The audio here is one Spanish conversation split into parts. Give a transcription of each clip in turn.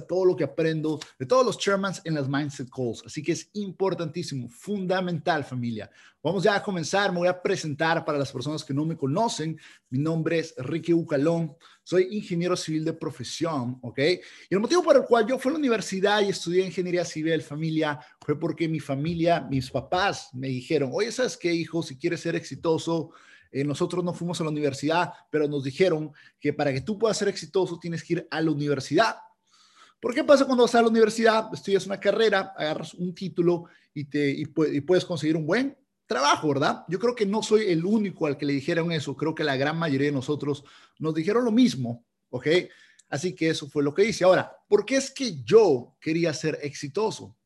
todo lo que aprendo de todos los chairmans en las Mindset Calls. Así que es importantísimo, fundamental familia. Vamos ya a comenzar. Me voy a presentar para las personas que no me conocen. Mi nombre es Enrique Ucalón. Soy ingeniero civil de profesión, ¿ok? Y el motivo por el cual yo fui a la universidad y estudié ingeniería civil, familia, fue porque mi familia, mis papás me dijeron, oye, ¿sabes qué, hijo? Si quieres ser exitoso, eh, nosotros no fuimos a la universidad, pero nos dijeron que para que tú puedas ser exitoso tienes que ir a la universidad. ¿Por qué pasa cuando vas a la universidad, estudias una carrera, agarras un título y, te, y, puedes conseguir un buen trabajo, ¿verdad? Yo creo que no soy el único al que le dijeron eso, creo que la gran mayoría de nosotros nos dijeron lo mismo, ¿ok? Así que eso fue lo que hice. Ahora, ¿por qué es que yo quería ser exitoso?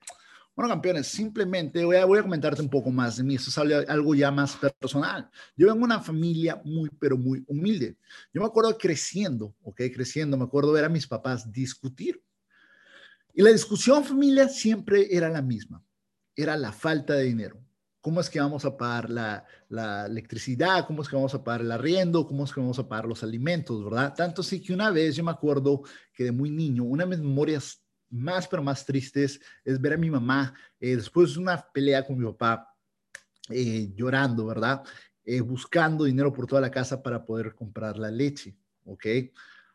Bueno, campeones, simplemente voy a, voy a comentarte un poco más de mí. Esto es algo ya más personal. Yo vengo de una familia muy, pero muy humilde. Yo me acuerdo creciendo, ¿ok? Creciendo, me acuerdo ver a mis papás discutir. Y la discusión familia siempre era la misma, era la falta de dinero. ¿Cómo es que vamos a pagar la, electricidad? ¿Cómo es que vamos a pagar el arriendo? ¿Cómo es que vamos a pagar los alimentos? ¿Verdad? Tanto así que una vez yo me acuerdo que de muy niño, una de mis memorias más pero más tristes es ver a mi mamá eh, después de una pelea con mi papá eh, llorando, ¿verdad? Eh, buscando dinero por toda la casa para poder comprar la leche, ¿ok?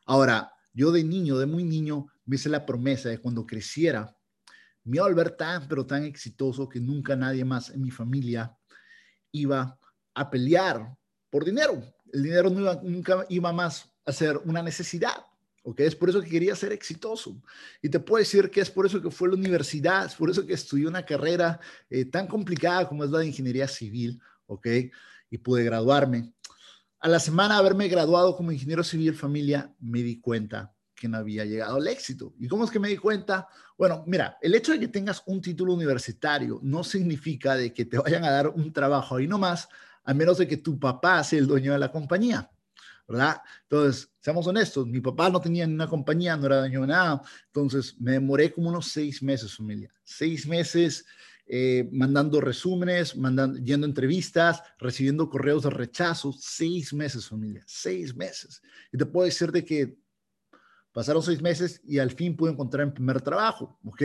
Ahora, yo de niño, de muy niño, me hice la promesa de cuando creciera, me iba a volver tan, pero tan exitoso que nunca nadie más en mi familia iba a pelear por dinero. El dinero nunca iba más a ser una necesidad. ¿ok? Es por eso que quería ser exitoso. Y te puedo decir que es por eso que fue a la universidad, es por eso que estudié una carrera eh, tan complicada como es la de ingeniería civil, ¿ok? Y pude graduarme. A la semana de haberme graduado como ingeniero civil familia, me di cuenta que no había llegado al éxito. ¿Y cómo es que me di cuenta? Bueno, mira, el hecho de que tengas un título universitario no significa de que te vayan a dar un trabajo ahí nomás, a menos de que tu papá sea el dueño de la compañía, ¿verdad? Entonces, seamos honestos, mi papá no tenía ni una compañía, no era dueño de nada, entonces me demoré como unos seis meses, familia, seis meses eh, mandando resúmenes, mandando, yendo entrevistas, recibiendo correos de rechazo, seis meses, familia, seis meses. Y te puedo decir de que pasaron seis meses y al fin pude encontrar mi primer trabajo, ¿ok?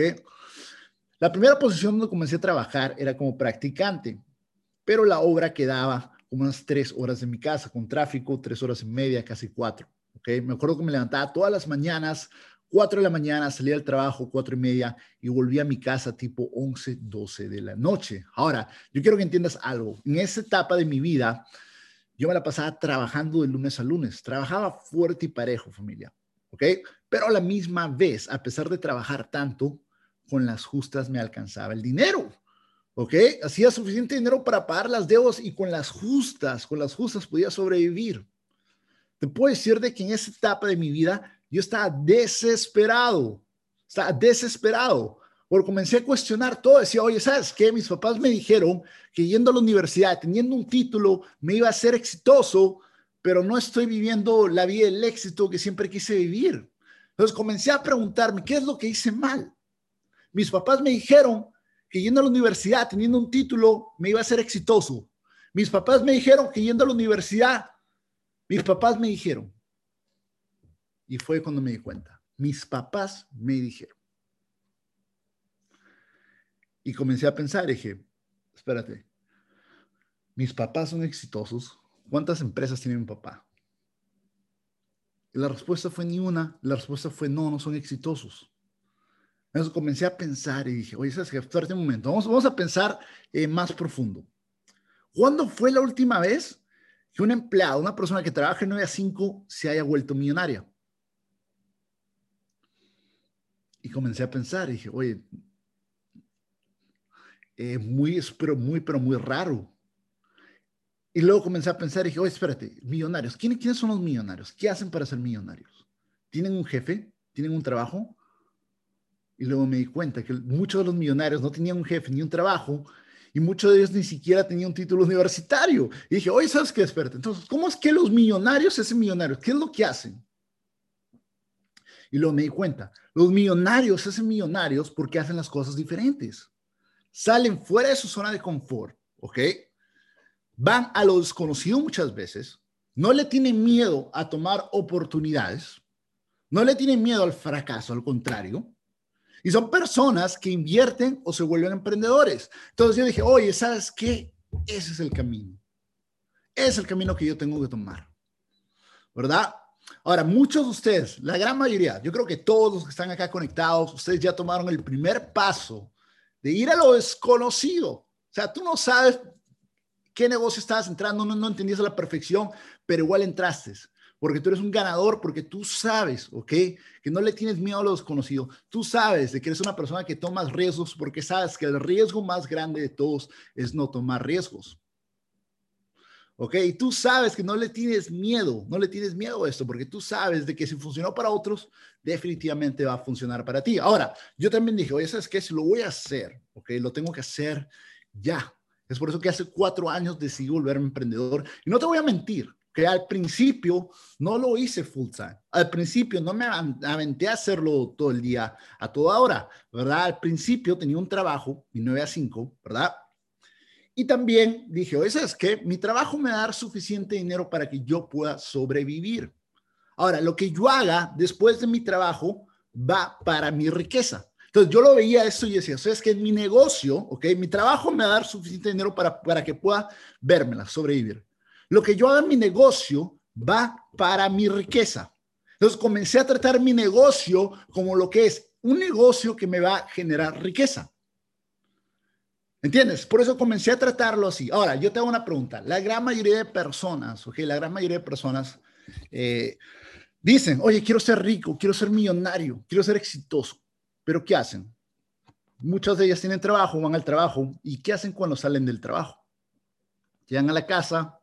La primera posición donde comencé a trabajar era como practicante, pero la obra quedaba como unas tres horas de mi casa, con tráfico, tres horas y media, casi cuatro, ¿ok? Me acuerdo que me levantaba todas las mañanas 4 de la mañana, salía al trabajo, 4 y media, y volví a mi casa tipo 11, 12 de la noche. Ahora, yo quiero que entiendas algo. En esa etapa de mi vida, yo me la pasaba trabajando de lunes a lunes. Trabajaba fuerte y parejo, familia. ¿Ok? Pero a la misma vez, a pesar de trabajar tanto, con las justas me alcanzaba el dinero. ¿Ok? Hacía suficiente dinero para pagar las deudas y con las justas, con las justas podía sobrevivir. Te puedo decir de que en esa etapa de mi vida yo estaba desesperado, estaba desesperado. Porque comencé a cuestionar todo. Decía, oye, ¿sabes qué? Mis papás me dijeron que yendo a la universidad, teniendo un título, me iba a ser exitoso, pero no estoy viviendo la vida del éxito que siempre quise vivir. Entonces comencé a preguntarme, ¿qué es lo que hice mal? Mis papás me dijeron que yendo a la universidad, teniendo un título, me iba a ser exitoso. Mis papás me dijeron que yendo a la universidad, mis papás me dijeron y fue cuando me di cuenta. Mis papás me dijeron. Y comencé a pensar, dije, espérate, mis papás son exitosos. ¿Cuántas empresas tiene mi papá? Y la respuesta fue ni una. La respuesta fue no, no son exitosos. Entonces comencé a pensar y dije, oye, ¿sabes qué? Espérate un momento. Vamos, vamos a pensar eh, más profundo. ¿Cuándo fue la última vez que un empleado, una persona que trabaja en 9 a 5, se haya vuelto millonaria? Y comencé a pensar y dije, oye, eh, muy, pero muy, pero muy raro. Y luego comencé a pensar y dije, oye, espérate, millonarios, ¿quiénes, ¿quiénes son los millonarios? ¿Qué hacen para ser millonarios? ¿Tienen un jefe? ¿Tienen un trabajo? Y luego me di cuenta que muchos de los millonarios no tenían un jefe ni un trabajo y muchos de ellos ni siquiera tenían un título universitario. Y dije, oye, ¿sabes qué? Espérate, entonces, ¿cómo es que los millonarios hacen millonarios? ¿Qué es lo que hacen? Y luego me di cuenta, los millonarios hacen millonarios porque hacen las cosas diferentes. Salen fuera de su zona de confort, ¿ok? Van a lo desconocido muchas veces, no le tienen miedo a tomar oportunidades, no le tienen miedo al fracaso, al contrario. Y son personas que invierten o se vuelven emprendedores. Entonces yo dije, oye, ¿sabes qué? Ese es el camino. Es el camino que yo tengo que tomar. ¿Verdad? Ahora, muchos de ustedes, la gran mayoría, yo creo que todos los que están acá conectados, ustedes ya tomaron el primer paso de ir a lo desconocido. O sea, tú no sabes qué negocio estabas entrando, no, no entendías a la perfección, pero igual entraste porque tú eres un ganador, porque tú sabes, ¿ok? Que no le tienes miedo a lo desconocido. Tú sabes de que eres una persona que tomas riesgos porque sabes que el riesgo más grande de todos es no tomar riesgos. ¿Ok? Y tú sabes que no le tienes miedo, no le tienes miedo a esto, porque tú sabes de que si funcionó para otros, definitivamente va a funcionar para ti. Ahora, yo también dije, oye, ¿sabes qué? Si lo voy a hacer, ¿ok? Lo tengo que hacer ya. Es por eso que hace cuatro años decidí volverme emprendedor. Y no te voy a mentir, que al principio no lo hice full time. Al principio no me aventé a hacerlo todo el día, a toda hora, ¿verdad? Al principio tenía un trabajo, mi 9 a 5, ¿verdad? Y también dije, oye, ¿sabes qué? Mi trabajo me va suficiente dinero para que yo pueda sobrevivir. Ahora, lo que yo haga después de mi trabajo va para mi riqueza. Entonces yo lo veía esto y decía, ¿sabes qué? Mi negocio, ¿ok? Mi trabajo me va a dar suficiente dinero para, para que pueda vérmela, sobrevivir. Lo que yo haga en mi negocio va para mi riqueza. Entonces comencé a tratar mi negocio como lo que es un negocio que me va a generar riqueza. ¿Entiendes? Por eso comencé a tratarlo así. Ahora, yo te hago una pregunta. La gran mayoría de personas, ok, la gran mayoría de personas eh, dicen, oye, quiero ser rico, quiero ser millonario, quiero ser exitoso. Pero ¿qué hacen? Muchas de ellas tienen trabajo, van al trabajo. ¿Y qué hacen cuando salen del trabajo? Llegan a la casa,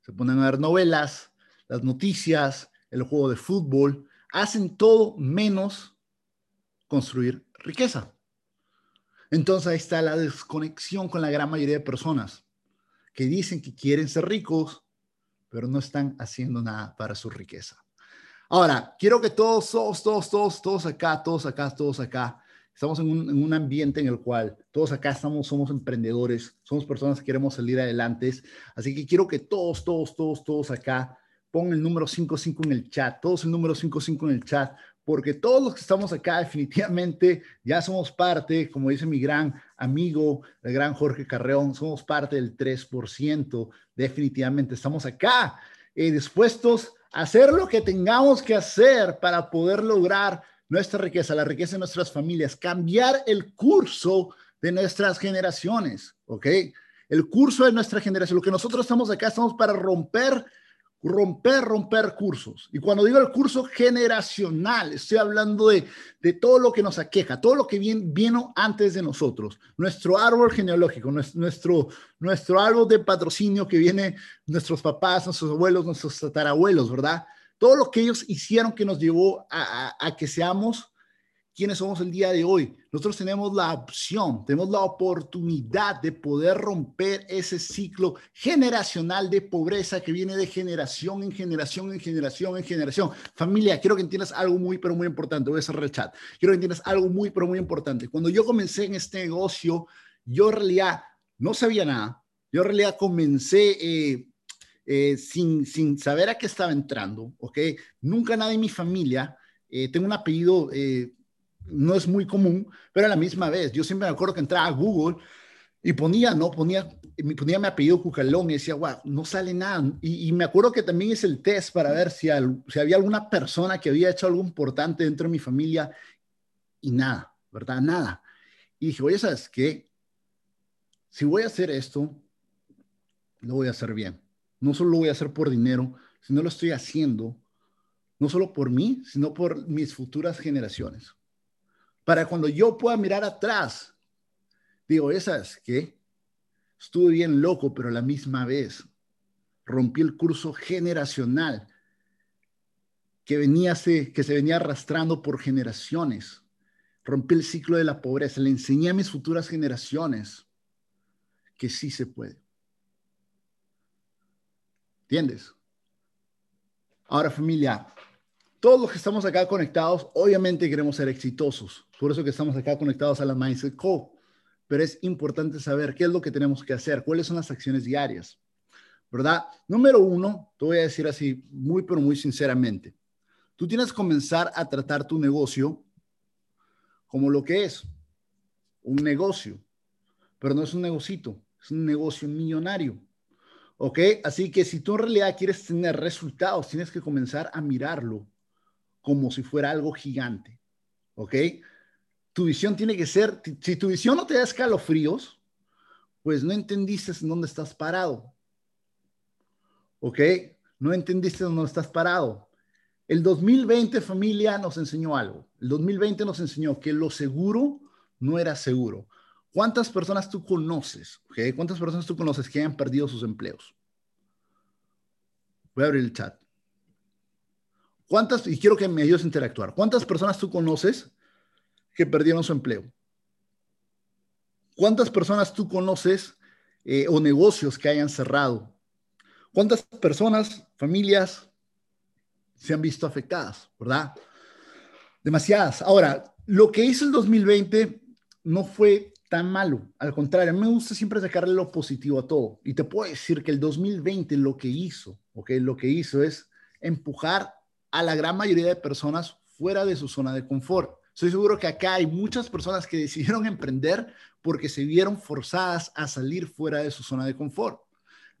se ponen a ver novelas, las noticias, el juego de fútbol, hacen todo menos construir riqueza. Entonces ahí está la desconexión con la gran mayoría de personas que dicen que quieren ser ricos, pero no están haciendo nada para su riqueza. Ahora, quiero que todos, todos, todos, todos, todos acá, todos acá, todos acá, Estamos en un, ambiente en el cual todos acá estamos, somos emprendedores, somos personas que queremos salir adelante. Así que quiero que todos, todos, todos, todos acá pongan el número 55 en el chat, todos el número 55 en el chat, porque todos los que estamos acá definitivamente ya somos parte, como dice mi gran amigo, el gran Jorge Carreón, somos parte del 3%, definitivamente estamos acá eh, dispuestos hacer lo que tengamos que hacer para poder lograr nuestra riqueza, la riqueza de nuestras familias, cambiar el curso de nuestras generaciones, ¿ok? El curso de nuestra generación, lo que nosotros estamos acá, estamos para romper, romper, romper cursos. Y cuando digo el curso generacional, estoy hablando de, de todo lo que nos aqueja, todo lo que viene, vino antes de nosotros, nuestro árbol genealógico, nuestro, nuestro árbol de patrocinio que viene nuestros papás, nuestros abuelos, nuestros tatarabuelos, ¿verdad? todo lo que ellos hicieron que nos llevó a, que seamos quienes somos el día de hoy. Nosotros tenemos la opción, tenemos la oportunidad de poder romper ese ciclo generacional de pobreza que viene de generación en generación, en generación, en generación. Familia, quiero que entiendas algo muy, pero muy importante. Voy a cerrar el chat. Quiero que entiendas algo muy, pero muy importante. Cuando yo comencé en este negocio, yo en realidad no sabía nada. Yo en realidad comencé eh, eh, sin, sin saber a qué estaba entrando, ¿ok? Nunca nadie en mi familia, eh, tengo un apellido, eh, no es muy común, pero a la misma vez, yo siempre me acuerdo que entraba a Google y ponía, ¿no? Ponía, ponía mi apellido Cucalón y decía, wow, no sale nada. Y, me acuerdo que también es el test para ver si, si había alguna persona que había hecho algo importante dentro de mi familia y nada, ¿verdad? Nada. Y dije, oye, ¿sabes qué? Si voy a hacer esto, lo voy a hacer bien. No solo lo voy a hacer por dinero, sino lo estoy haciendo no solo por mí, sino por mis futuras generaciones. Para cuando yo pueda mirar atrás, digo, esas que estuve bien loco, pero a la misma vez rompí el curso generacional que, venía, que se venía arrastrando por generaciones. Rompí el ciclo de la pobreza. Le enseñé a mis futuras generaciones que sí se puede. ¿Entiendes? Ahora familia, todos los que estamos acá conectados, obviamente queremos ser exitosos. Por eso que estamos acá conectados a la Mindset Co. Pero es importante saber qué es lo que tenemos que hacer, cuáles son las acciones diarias. ¿Verdad? Número uno, te voy a decir así muy, pero muy sinceramente. Tú tienes que comenzar a tratar tu negocio como lo que es, un negocio, pero no es un negocito, es un negocio millonario. ¿Ok? Así que si tú en realidad quieres tener resultados, tienes que comenzar a mirarlo como si fuera algo gigante. ¿Ok? Tu visión tiene que ser, si tu visión no te da escalofríos, pues no entendiste en dónde estás parado. ¿Ok? No entendiste dónde estás parado. El 2020, familia, nos enseñó algo. El 2020 nos enseñó que lo seguro no era seguro. ¿Cuántas personas tú conoces? Okay? ¿Cuántas personas tú conoces que hayan perdido sus empleos? Voy a abrir el chat. ¿Cuántas, y quiero que me ayudes a interactuar, cuántas personas tú conoces que perdieron su empleo? ¿Cuántas personas tú conoces eh, o negocios que hayan cerrado? ¿Cuántas personas, familias se han visto afectadas, verdad? Demasiadas. Ahora, lo que hizo el 2020 no fue tan malo. Al contrario, me gusta siempre sacarle lo positivo a todo. Y te puedo decir que el 2020 lo que hizo, ¿ok? Lo que hizo es empujar a la gran mayoría de personas fuera de su zona de confort. Estoy seguro que acá hay muchas personas que decidieron emprender porque se vieron forzadas a salir fuera de su zona de confort.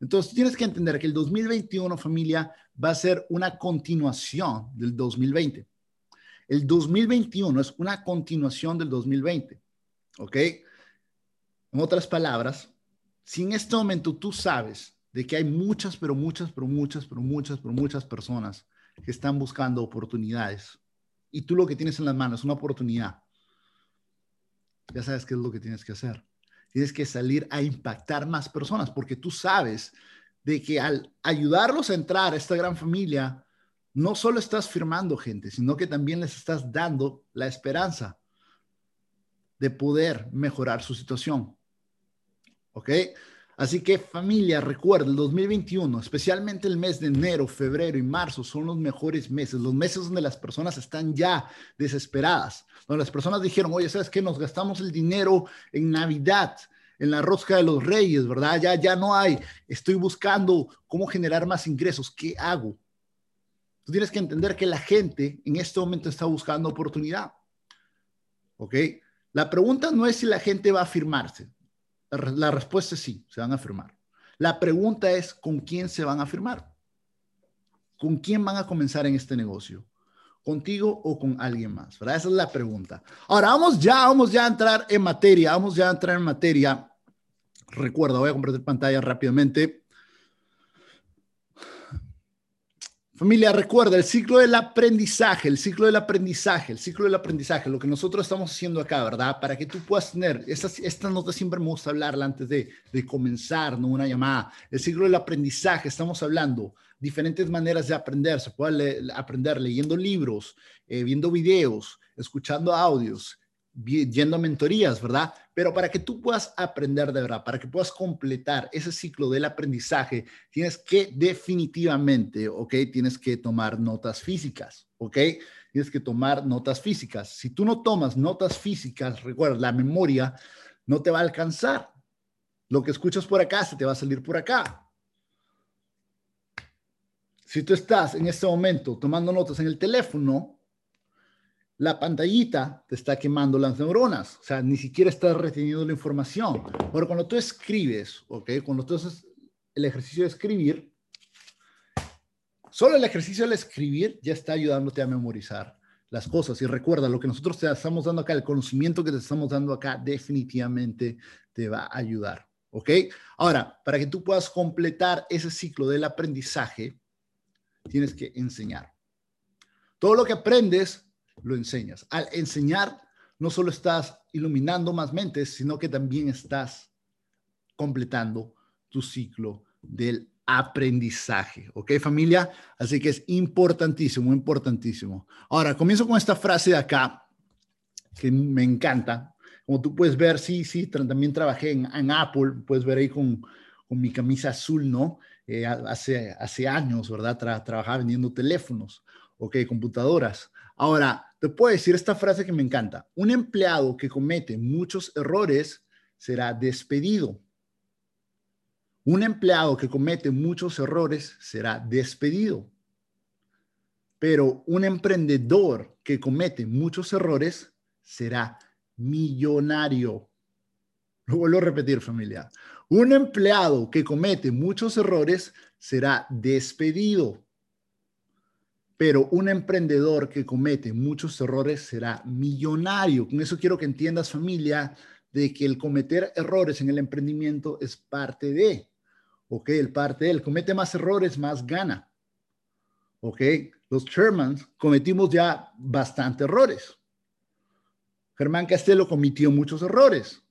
Entonces, tienes que entender que el 2021, familia, va a ser una continuación del 2020. El 2021 es una continuación del 2020. ¿Ok? En otras palabras, si en este momento tú sabes de que hay muchas, pero muchas, pero muchas, pero muchas, pero muchas personas que están buscando oportunidades y tú lo que tienes en las manos es una oportunidad, ya sabes qué es lo que tienes que hacer. Tienes que salir a impactar más personas porque tú sabes de que al ayudarlos a entrar a esta gran familia, no solo estás firmando gente, sino que también les estás dando la esperanza de poder mejorar su situación. ¿Ok? Así que familia, recuerda, el 2021, especialmente el mes de enero, febrero y marzo, son los mejores meses, los meses donde las personas están ya desesperadas, donde las personas dijeron, oye, ¿sabes qué? Nos gastamos el dinero en Navidad, en la rosca de los reyes, ¿verdad? Ya, ya no hay, estoy buscando cómo generar más ingresos, ¿qué hago? Tú tienes que entender que la gente en este momento está buscando oportunidad, ¿ok? La pregunta no es si la gente va a firmarse, la, respuesta es sí, se van a firmar. La pregunta es, ¿con quién se van a firmar? ¿Con quién van a comenzar en este negocio? ¿Contigo o con alguien más? ¿verdad? Esa es la pregunta. Ahora, vamos ya, vamos ya a entrar en materia, vamos ya a entrar en materia. Recuerda, voy a compartir pantalla rápidamente. Familia, recuerda el ciclo del aprendizaje, el ciclo del aprendizaje, el ciclo del aprendizaje, lo que nosotros estamos haciendo acá, ¿verdad? Para que tú puedas tener, esta, esta nota siempre me gusta hablarla antes de, de comenzar, ¿no? Una llamada. El ciclo del aprendizaje, estamos hablando diferentes maneras de aprender. Se puede aprender leyendo libros, eh, viendo videos, escuchando audios, yendo a mentorías, ¿verdad? Pero para que tú puedas aprender de verdad, para que puedas completar ese ciclo del aprendizaje, tienes que definitivamente, ¿ok? Tienes que tomar notas físicas, ¿ok? Tienes que tomar notas físicas. Si tú no tomas notas físicas, recuerda, la memoria no te va a alcanzar. Lo que escuchas por acá se te va a salir por acá. Si tú estás en este momento tomando notas en el teléfono, la pantallita te está quemando las neuronas, o sea, ni siquiera estás reteniendo la información. Pero cuando tú escribes, ¿ok? Cuando tú haces el ejercicio de escribir, solo el ejercicio de escribir ya está ayudándote a memorizar las cosas. Y recuerda, lo que nosotros te estamos dando acá, el conocimiento que te estamos dando acá, definitivamente te va a ayudar, ¿ok? Ahora, para que tú puedas completar ese ciclo del aprendizaje, tienes que enseñar. Todo lo que aprendes lo enseñas. Al enseñar, no solo estás iluminando más mentes, sino que también estás completando tu ciclo del aprendizaje. ¿Ok, familia? Así que es importantísimo, importantísimo. Ahora, comienzo con esta frase de acá, que me encanta. Como tú puedes ver, sí, sí, también trabajé en, Apple, puedes ver ahí con, con mi camisa azul, ¿no? Eh, hace, hace años, ¿verdad? trabajaba vendiendo teléfonos, ok, computadoras. Ahora, te puedo decir esta frase que me encanta. Un empleado que comete muchos errores será despedido. Un empleado que comete muchos errores será despedido. pero un emprendedor que comete muchos errores será millonario. Lo vuelvo a repetir, familia. Un empleado que comete muchos errores será despedido, pero un emprendedor que comete muchos errores será millonario. Con eso quiero que entiendas, familia, de que el cometer errores en el emprendimiento es parte de, ¿ok? El parte de él. Comete más errores, más gana. ¿Ok? Los Shermans cometimos ya bastante errores. Germán Castelo cometió muchos errores.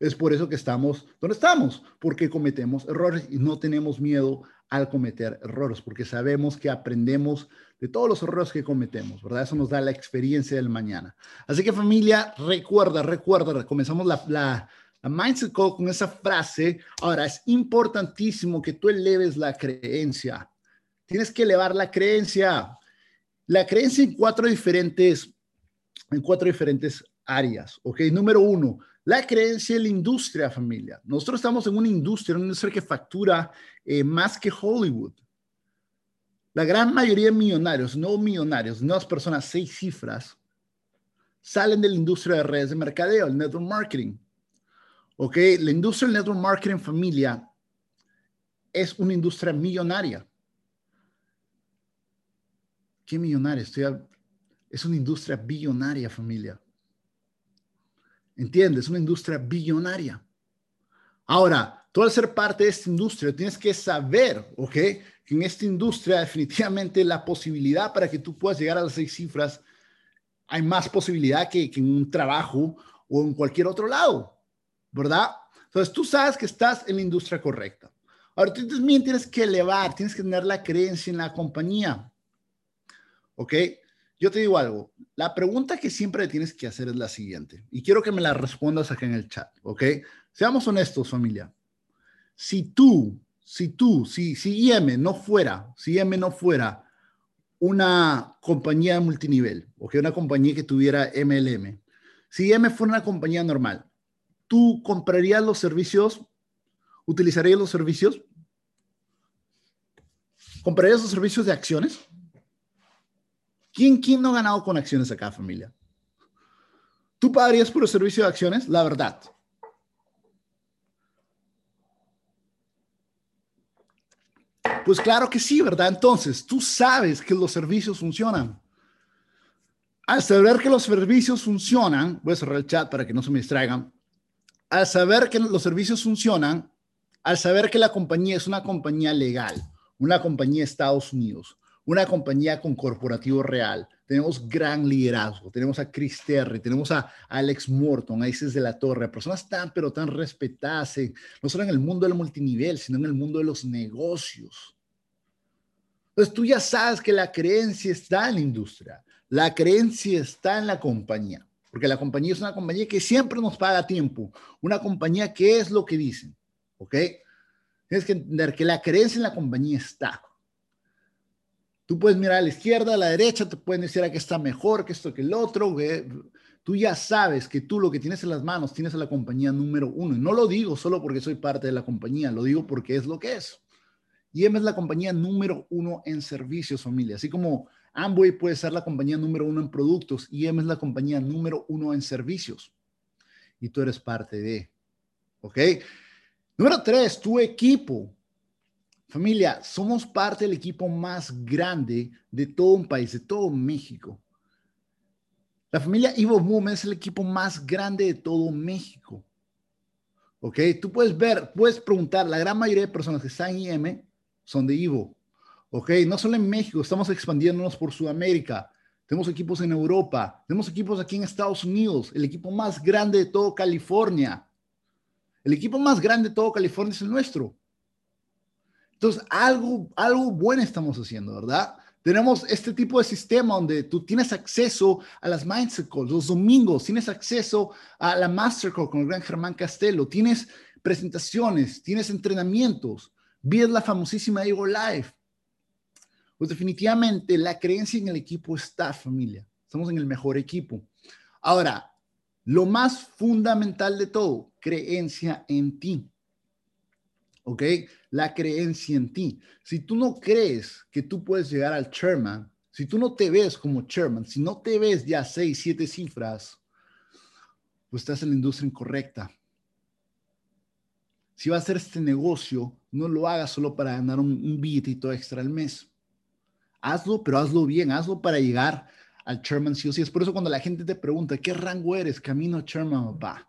Es por eso que estamos donde estamos, porque cometemos errores y no tenemos miedo al cometer errores, porque sabemos que aprendemos de todos los errores que cometemos, ¿verdad? Eso nos da la experiencia del mañana. Así que familia, recuerda, recuerda, comenzamos la, la, Mindset Call con esa frase. Ahora, es importantísimo que tú eleves la creencia. Tienes que elevar la creencia. La creencia en cuatro diferentes, en cuatro diferentes áreas, ¿ok? Número uno, la creencia en la industria, familia. Nosotros estamos en una industria, una industria que factura eh, más que Hollywood. La gran mayoría de millonarios, no millonarios, no personas, seis cifras, salen de la industria de redes de mercadeo, el network marketing. ¿Ok? La industria del network marketing, familia, es una industria millonaria. ¿Qué millonaria? Estoy Es una industria billonaria, familia. ¿Entiendes? Es una industria billonaria. Ahora, tú al ser parte de esta industria, tienes que saber, ¿ok? Que en esta industria definitivamente la posibilidad para que tú puedas llegar a las seis cifras, hay más posibilidad que, que en un trabajo o en cualquier otro lado, ¿verdad? Entonces, tú sabes que estás en la industria correcta. Ahora, tú también tienes que elevar, tienes que tener la creencia en la compañía, ¿ok? Yo te digo algo, la pregunta que siempre tienes que hacer es la siguiente, y quiero que me la respondas acá en el chat, ¿ok? Seamos honestos, familia. Si tú, si tú, si, si IM no fuera, si IM no fuera una compañía multinivel, ¿ok? Una compañía que tuviera MLM, si IM fuera una compañía normal, ¿tú comprarías los servicios? ¿Utilizarías los servicios? ¿Comprarías los servicios de acciones? ¿Quién, ¿Quién no ha ganado con acciones acá, familia? ¿Tú pagarías por el servicio de acciones? La verdad. Pues claro que sí, ¿verdad? Entonces, tú sabes que los servicios funcionan. Al saber que los servicios funcionan, voy a cerrar el chat para que no se me distraigan. Al saber que los servicios funcionan, al saber que la compañía es una compañía legal, una compañía de Estados Unidos, una compañía con corporativo real. Tenemos gran liderazgo. Tenemos a Chris Terry, tenemos a Alex Morton, a Isis de la Torre, personas tan, pero tan respetadas, no solo en el mundo del multinivel, sino en el mundo de los negocios. Entonces tú ya sabes que la creencia está en la industria, la creencia está en la compañía, porque la compañía es una compañía que siempre nos paga tiempo, una compañía que es lo que dicen, ¿ok? Tienes que entender que la creencia en la compañía está. Tú puedes mirar a la izquierda, a la derecha, te pueden decir que está mejor, que esto, que el otro. Tú ya sabes que tú lo que tienes en las manos tienes a la compañía número uno. Y no lo digo solo porque soy parte de la compañía, lo digo porque es lo que es. IEM es la compañía número uno en servicios, familia. Así como Amway puede ser la compañía número uno en productos, IEM es la compañía número uno en servicios. Y tú eres parte de. ¿Ok? Número tres, tu equipo. Familia, somos parte del equipo más grande de todo un país, de todo México. La familia Ivo Boom es el equipo más grande de todo México. ¿Ok? Tú puedes ver, puedes preguntar, la gran mayoría de personas que están en IM son de Ivo. ¿Ok? No solo en México, estamos expandiéndonos por Sudamérica. Tenemos equipos en Europa, tenemos equipos aquí en Estados Unidos, el equipo más grande de todo California. El equipo más grande de todo California es el nuestro. Entonces, algo, algo bueno estamos haciendo, ¿verdad? Tenemos este tipo de sistema donde tú tienes acceso a las Mindset Calls los domingos, tienes acceso a la Master Call con el gran Germán Castelo, tienes presentaciones, tienes entrenamientos, ves la famosísima Ego Live. Pues definitivamente la creencia en el equipo está, familia. Estamos en el mejor equipo. Ahora, lo más fundamental de todo, creencia en ti. ¿Ok? La creencia en ti. Si tú no crees que tú puedes llegar al chairman, si tú no te ves como chairman, si no te ves ya seis, siete cifras, pues estás en la industria incorrecta. Si vas a hacer este negocio, no lo hagas solo para ganar un, un billetito extra al mes. Hazlo, pero hazlo bien, hazlo para llegar al chairman sí o sí. Es por eso cuando la gente te pregunta, ¿qué rango eres? Camino chairman, va,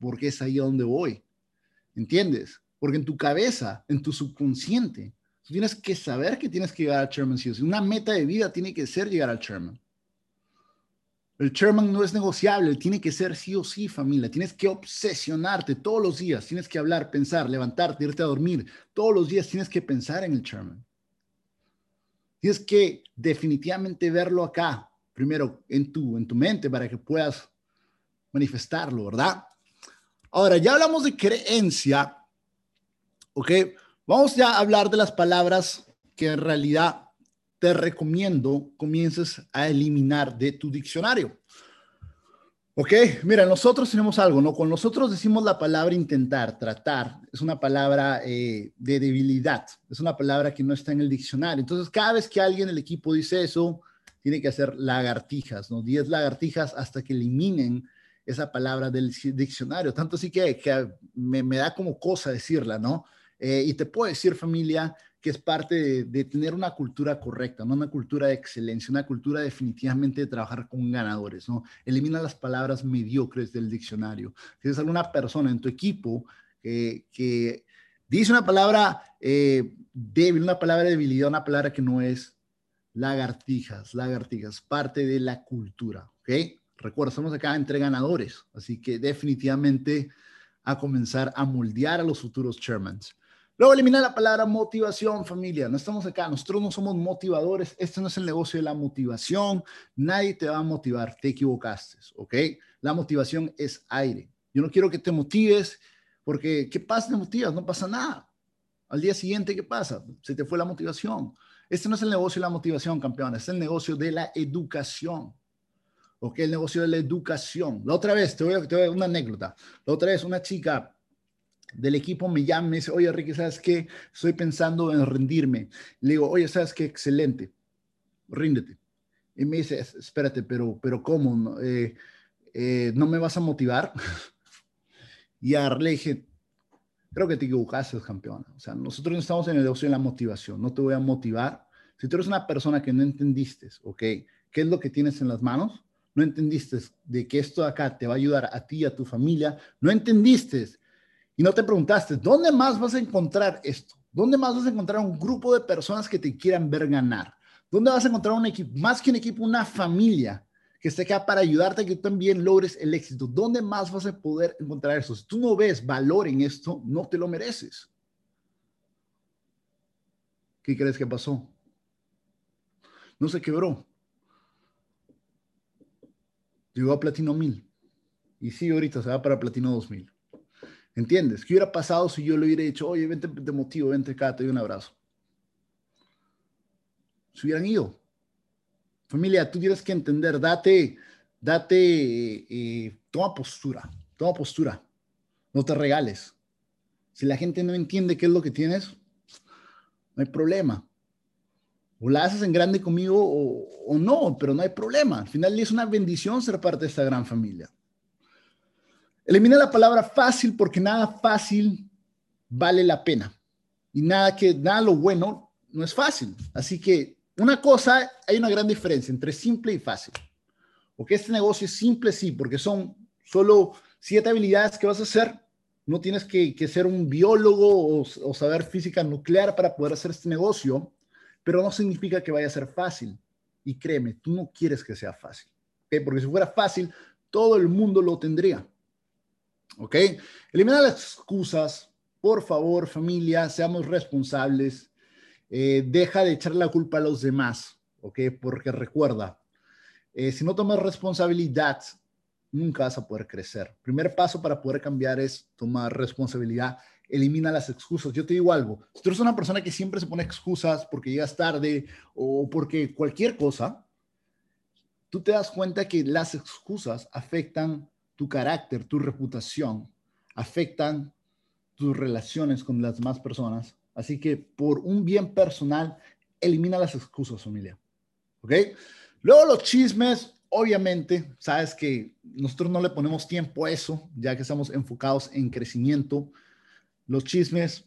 porque es ahí a donde voy. ¿Entiendes? Porque en tu cabeza, en tu subconsciente, tienes que saber que tienes que llegar al chairman sí. Una meta de vida tiene que ser llegar al chairman. El chairman no es negociable, tiene que ser sí o sí familia. Tienes que obsesionarte todos los días. Tienes que hablar, pensar, levantarte, irte a dormir. Todos los días tienes que pensar en el chairman. Tienes que definitivamente verlo acá, primero en tu, en tu mente para que puedas manifestarlo, ¿verdad? Ahora, ya hablamos de creencia, ¿ok? Vamos ya a hablar de las palabras que en realidad te recomiendo comiences a eliminar de tu diccionario. Ok, mira, nosotros tenemos algo, ¿no? Con nosotros decimos la palabra intentar, tratar, es una palabra eh, de debilidad, es una palabra que no está en el diccionario. Entonces, cada vez que alguien del equipo dice eso, tiene que hacer lagartijas, ¿no? 10 lagartijas hasta que eliminen esa palabra del diccionario. Tanto así que, me, me, da como cosa decirla, ¿no? Eh, y te puedo decir, familia, que es parte de, tener una cultura correcta, no una cultura de excelencia, una cultura definitivamente de trabajar con ganadores, ¿no? Elimina las palabras mediocres del diccionario. Si tienes alguna persona en tu equipo que dice una palabra eh, débil, una palabra de debilidad, una palabra que no es lagartijas, lagartijas, parte de la cultura, ¿ok? Recuerda, estamos acá entre ganadores, así que definitivamente a comenzar a moldear a los futuros chairmans. Luego elimina la palabra motivación, familia. No estamos acá, nosotros no somos motivadores. Este no es el negocio de la motivación. Nadie te va a motivar, te equivocaste, ¿ok? La motivación es aire. Yo no quiero que te motives porque, ¿qué pasa? Te motivas, no pasa nada. Al día siguiente, ¿qué pasa? Se te fue la motivación. Este no es el negocio de la motivación, campeón. Es el negocio de la educación. ¿Ok? El negocio de la educación. La otra vez, te voy a, te voy a una anécdota. La otra vez, una chica del equipo me llama y me dice, oye, Ricky, ¿sabes qué? Estoy pensando en rendirme. Le digo, oye, ¿sabes qué? Excelente, ríndete. Y me dice, espérate, pero, pero ¿cómo? Eh, eh, ¿No me vas a motivar? y a le dije, creo que te equivocaste, campeona. O sea, nosotros no estamos en el negocio de la motivación, no te voy a motivar. Si tú eres una persona que no entendiste, ¿ok? ¿Qué es lo que tienes en las manos? No entendiste de que esto de acá te va a ayudar a ti, a tu familia. No entendiste y no te preguntaste, ¿dónde más vas a encontrar esto? ¿Dónde más vas a encontrar un grupo de personas que te quieran ver ganar? ¿Dónde vas a encontrar un equipo, más que un equipo, una familia que esté acá para ayudarte a que tú también logres el éxito? ¿Dónde más vas a poder encontrar eso? Si tú no ves valor en esto, no te lo mereces. ¿Qué crees que pasó? No se quebró. Llegó a Platino 1000. Y sí, ahorita se va para Platino 2000. ¿Entiendes? ¿Qué hubiera pasado si yo le hubiera dicho, oye, vente, te motivo, vente acá, te doy un abrazo? Se hubieran ido. Familia, tú tienes que entender, date, date, eh, toma postura, toma postura, no te regales. Si la gente no entiende qué es lo que tienes, no hay problema. O la haces en grande conmigo o, o no, pero no hay problema. Al final es una bendición ser parte de esta gran familia. Elimina la palabra fácil porque nada fácil vale la pena. Y nada que nada lo bueno no es fácil. Así que una cosa, hay una gran diferencia entre simple y fácil. Porque este negocio es simple, sí, porque son solo siete habilidades que vas a hacer. No tienes que, ser un biólogo o, saber física nuclear para poder hacer este negocio, pero no significa que vaya a ser fácil. Y créeme, tú no quieres que sea fácil. Porque si fuera fácil, todo el mundo lo tendría. ¿Ok? Elimina las excusas. Por favor, familia, seamos responsables. Eh, deja de echar la culpa a los demás. ¿Ok? Porque recuerda, eh, si no tomas responsabilidad, nunca vas a poder crecer. Primer paso para poder cambiar es tomar responsabilidad. Elimina las excusas. Yo te digo algo. Si tú eres una persona que siempre se pone excusas porque llegas tarde o porque cualquier cosa, tú te das cuenta que las excusas afectan tu carácter, tu reputación, afectan tus relaciones con las demás personas. Así que por un bien personal, elimina las excusas, familia. ¿Ok? Luego los chismes, obviamente, sabes que nosotros no le ponemos tiempo a eso, ya que estamos enfocados en crecimiento. Los chismes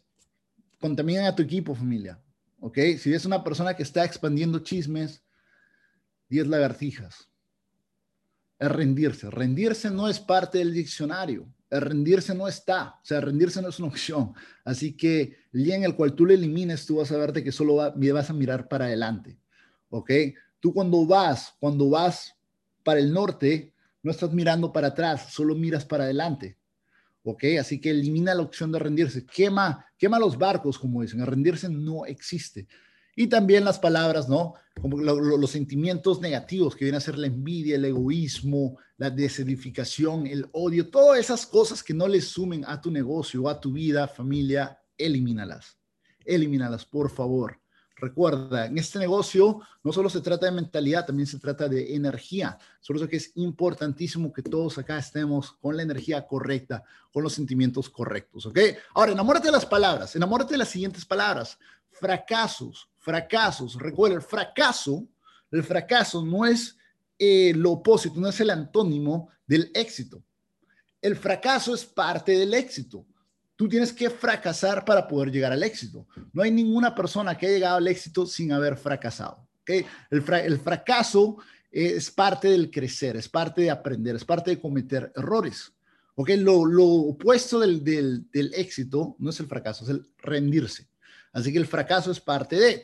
contaminan a tu equipo, familia. ¿Ok? Si es una persona que está expandiendo chismes, 10 lagartijas. Es rendirse. Rendirse no es parte del diccionario. El rendirse no está. O sea, rendirse no es una opción. Así que el en el cual tú lo elimines, tú vas a verte que solo vas a mirar para adelante. ¿Ok? Tú cuando vas, cuando vas para el norte, no estás mirando para atrás, solo miras para adelante. ¿Ok? Así que elimina la opción de rendirse. Quema, quema los barcos, como dicen. El rendirse no existe. Y también las palabras, ¿no? Como los sentimientos negativos que vienen a ser la envidia, el egoísmo, la desedificación, el odio, todas esas cosas que no le sumen a tu negocio o a tu vida, familia, elimínalas. Elimínalas, por favor. Recuerda, en este negocio no solo se trata de mentalidad, también se trata de energía. Por eso que es importantísimo que todos acá estemos con la energía correcta, con los sentimientos correctos, ¿ok? Ahora, enamórate de las palabras, enamórate de las siguientes palabras. Fracasos, fracasos. Recuerda, el fracaso, el fracaso no es eh, lo opuesto, no es el antónimo del éxito. El fracaso es parte del éxito. Tú tienes que fracasar para poder llegar al éxito. No hay ninguna persona que haya llegado al éxito sin haber fracasado. ¿okay? El, fracaso es parte del crecer, es parte de aprender, es parte de cometer errores. ¿okay? Lo, opuesto del, del éxito no es el fracaso, es el rendirse. Así que el fracaso es parte de...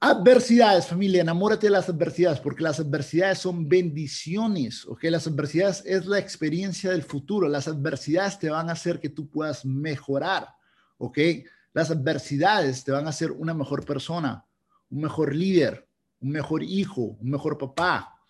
Adversidades, familia, enamórate de las adversidades, porque las adversidades son bendiciones, ¿ok? Las adversidades es la experiencia del futuro. Las adversidades te van a hacer que tú puedas mejorar, ¿ok? Las adversidades te van a hacer una mejor persona, un mejor líder, un mejor hijo, un mejor papá.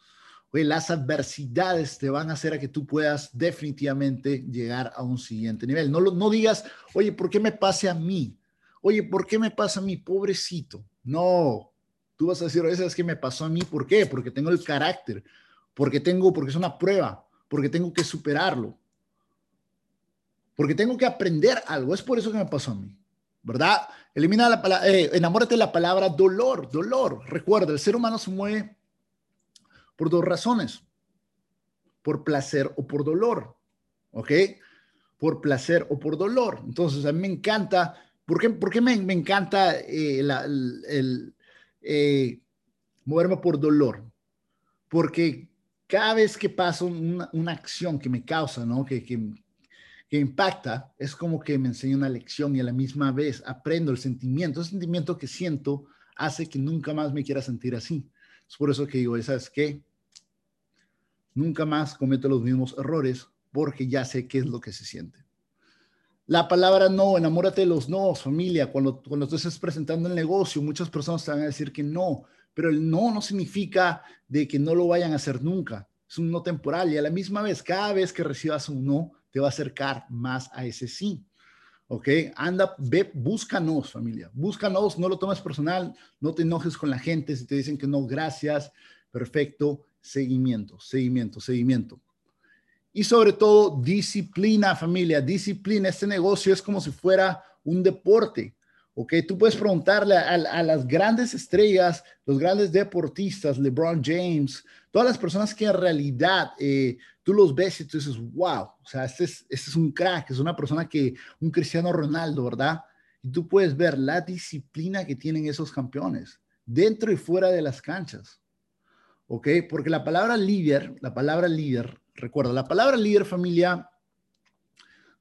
¿ok? Las adversidades te van a hacer a que tú puedas definitivamente llegar a un siguiente nivel. No, no digas, oye, ¿por qué me pase a mí? Oye, ¿por qué me pasa a mí? Pobrecito no, tú vas a decir, eso es que me pasó a mí, ¿por qué? Porque tengo el carácter, porque tengo, porque es una prueba, porque tengo que superarlo, porque tengo que aprender algo, es por eso que me pasó a mí, ¿verdad? Elimina la palabra, eh, enamórate de la palabra dolor, dolor. Recuerda, el ser humano se mueve por dos razones, por placer o por dolor, ¿ok? Por placer o por dolor. Entonces, a mí me encanta ¿Por qué, me, encanta eh, el, eh, moverme por dolor? Porque cada vez que paso una, acción que me causa, ¿no? Que, que, impacta, es como que me enseña una lección y a la misma vez aprendo el sentimiento. El sentimiento que siento hace que nunca más me quiera sentir así. Es por eso que digo, ¿sabes qué? Nunca más cometo los mismos errores porque ya sé qué es lo que se siente. La palabra no, enamórate de los no, familia. Cuando, cuando tú estés presentando el negocio, muchas personas te van a decir que no, pero el no no significa de que no lo vayan a hacer nunca. Es un no temporal y a la misma vez, cada vez que recibas un no, te va a acercar más a ese sí. ¿Ok? Anda, ve, búscanos, familia. Búscanos, no lo tomes personal, no te enojes con la gente si te dicen que no, gracias. Perfecto. Seguimiento, seguimiento, seguimiento y sobre todo disciplina, familia, disciplina. Este negocio es como si fuera un deporte. ¿ok? Tú puedes preguntarle a, las grandes estrellas, los grandes deportistas, LeBron James, todas las personas que en realidad eh, tú los ves y tú dices, wow, o sea, este es, este es un crack, es una persona que, un Cristiano Ronaldo, ¿verdad? Y tú puedes ver la disciplina que tienen esos campeones dentro y fuera de las canchas. ¿Ok? Porque la palabra líder, la palabra líder Recuerda, la palabra líder familia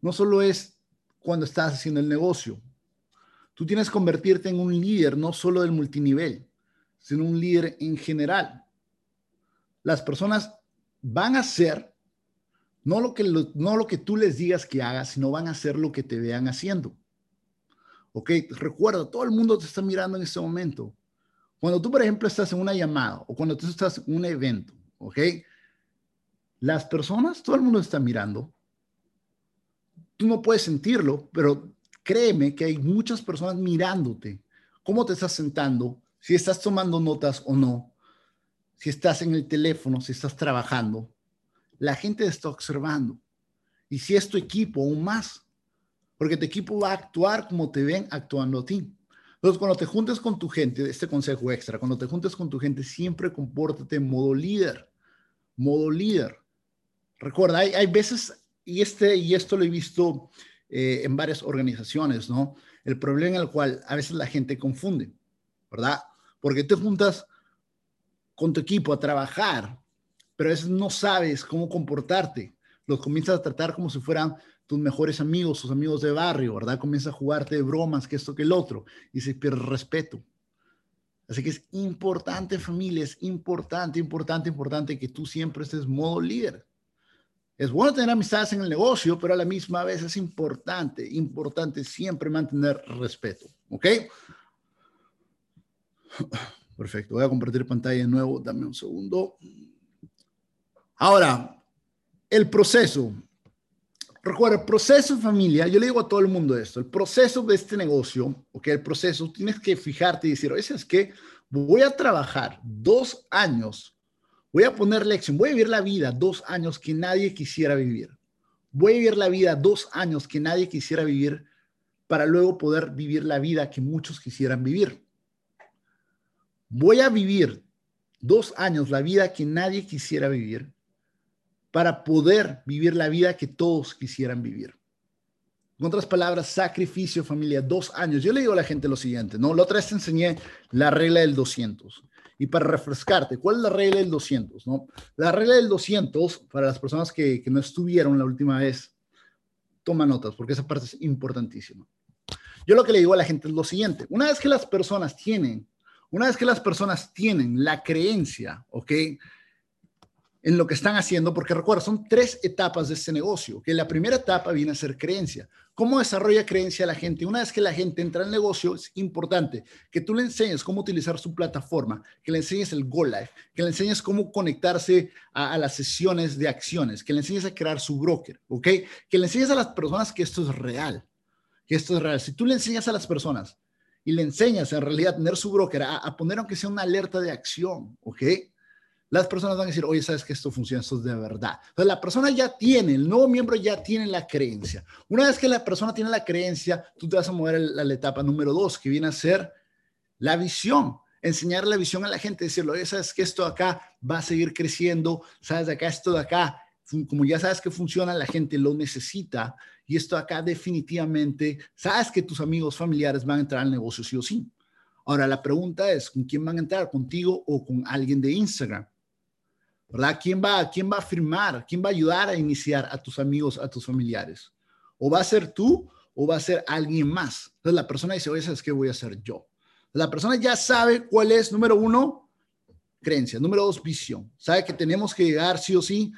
no solo es cuando estás haciendo el negocio. Tú tienes que convertirte en un líder no solo del multinivel, sino un líder en general. Las personas van a hacer no lo que, no lo que tú les digas que hagas, sino van a hacer lo que te vean haciendo. ¿Ok? Recuerda, todo el mundo te está mirando en este momento. Cuando tú, por ejemplo, estás en una llamada o cuando tú estás en un evento, ¿ok? Las personas, todo el mundo está mirando. Tú no puedes sentirlo, pero créeme que hay muchas personas mirándote. ¿Cómo te estás sentando? Si estás tomando notas o no. Si estás en el teléfono, si estás trabajando. La gente está observando. Y si es tu equipo, aún más. porque tu equipo va a actuar como te ven actuando a ti. Entonces, cuando te juntes con tu gente, este consejo extra, cuando te juntes con tu gente, siempre compórtate en modo líder, modo líder. Recuerda, hay, veces, y, este, y esto lo he visto eh, en varias organizaciones, ¿no? El problema en el cual a veces la gente confunde, ¿verdad? Porque te juntas con tu equipo a trabajar, pero a veces no sabes cómo comportarte. Los comienzas a tratar como si fueran tus mejores amigos, tus amigos de barrio, ¿verdad? Comienza a jugarte de bromas, que esto, que el otro, y se pierde respeto. Así que es importante, familia, es importante, importante, importante que tú siempre estés modo líder. Es bueno tener amistades en el negocio, pero a la misma vez es importante, importante siempre mantener respeto. ¿Ok? Perfecto. Voy a compartir pantalla de nuevo. Dame un segundo. Ahora, el proceso. Recuerda, el proceso de familia, yo le digo a todo el mundo esto, el proceso de este negocio, ok, el proceso, tienes que fijarte y decir, es que voy a trabajar dos años, voy a poner lección, voy a vivir la vida dos años que nadie quisiera vivir. Voy a vivir la vida dos años que nadie quisiera vivir para luego poder vivir la vida que muchos quisieran vivir. Voy a vivir dos años la vida que nadie quisiera vivir para poder vivir la vida que todos quisieran vivir. En otras palabras, sacrificio, familia, dos años. Yo le digo a la gente lo siguiente, ¿no? La otra vez te enseñé la regla del 200. Y para refrescarte, ¿cuál es la regla del 200? ¿no? La regla del 200, para las personas que, que no estuvieron la última vez, toma notas, porque esa parte es importantísima. Yo lo que le digo a la gente es lo siguiente. Una vez que las personas tienen, una vez que las personas tienen la creencia, ¿ok? en lo que están haciendo, porque recuerda, son tres etapas de este negocio, que la primera etapa viene a ser creencia. ¿Cómo desarrolla creencia la gente? Una vez que la gente entra al negocio, es importante que tú le enseñes cómo utilizar su plataforma, que le enseñes el Go Live, que le enseñes cómo conectarse a, las sesiones de acciones, que le enseñes a crear su broker, ¿ok? Que le enseñes a las personas que esto es real, que esto es real. Si tú le enseñas a las personas y le enseñas en realidad a tener su broker, a, a poner aunque sea una alerta de acción, ¿ok? Las personas van a decir, oye, sabes que esto funciona, esto es de verdad. Entonces, la persona ya tiene, el nuevo miembro ya tiene la creencia. Una vez que la persona tiene la creencia, tú te vas a mover a la, etapa número dos, que viene a ser la visión. Enseñar la visión a la gente, decirle, oye, sabes que esto de acá va a seguir creciendo, sabes de acá, esto de acá, como ya sabes que funciona, la gente lo necesita. Y esto de acá definitivamente, sabes que tus amigos familiares van a entrar al negocio sí o sí. Ahora, la pregunta es, ¿con quién van a entrar? ¿Contigo o con alguien de Instagram? ¿Verdad? ¿Quién va, ¿Quién va a firmar? ¿Quién va a ayudar a iniciar a tus amigos, a tus familiares? O va a ser tú o va a ser alguien más. Entonces la persona dice, oye, ¿sabes qué voy a hacer yo? La persona ya sabe cuál es, número uno, creencia. Número dos, visión. Sabe que tenemos que llegar sí o sí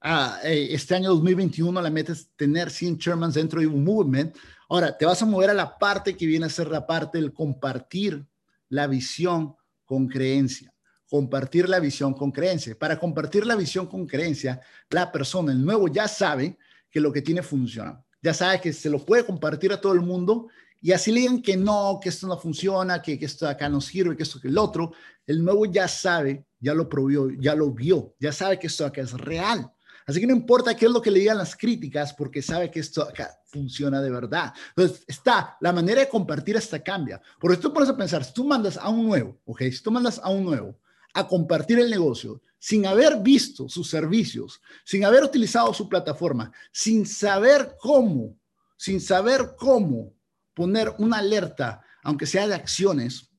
a eh, este año 2021, la meta es tener 100 chairmans dentro de un movement. Ahora, te vas a mover a la parte que viene a ser la parte del compartir la visión con creencia compartir la visión con creencia. Para compartir la visión con creencia, la persona, el nuevo, ya sabe que lo que tiene funciona. Ya sabe que se lo puede compartir a todo el mundo y así le digan que no, que esto no funciona, que, esto acá no sirve, que esto que el otro. El nuevo ya sabe, ya lo probó, ya lo vio, ya sabe que esto acá es real. Así que no importa qué es lo que le digan las críticas, porque sabe que esto acá funciona de verdad. Entonces, está, la manera de compartir esta cambia. Porque tú pones a pensar, si tú mandas a un nuevo, ok, si tú mandas a un nuevo a compartir el negocio sin haber visto sus servicios, sin haber utilizado su plataforma, sin saber cómo, sin saber cómo poner una alerta, aunque sea de acciones,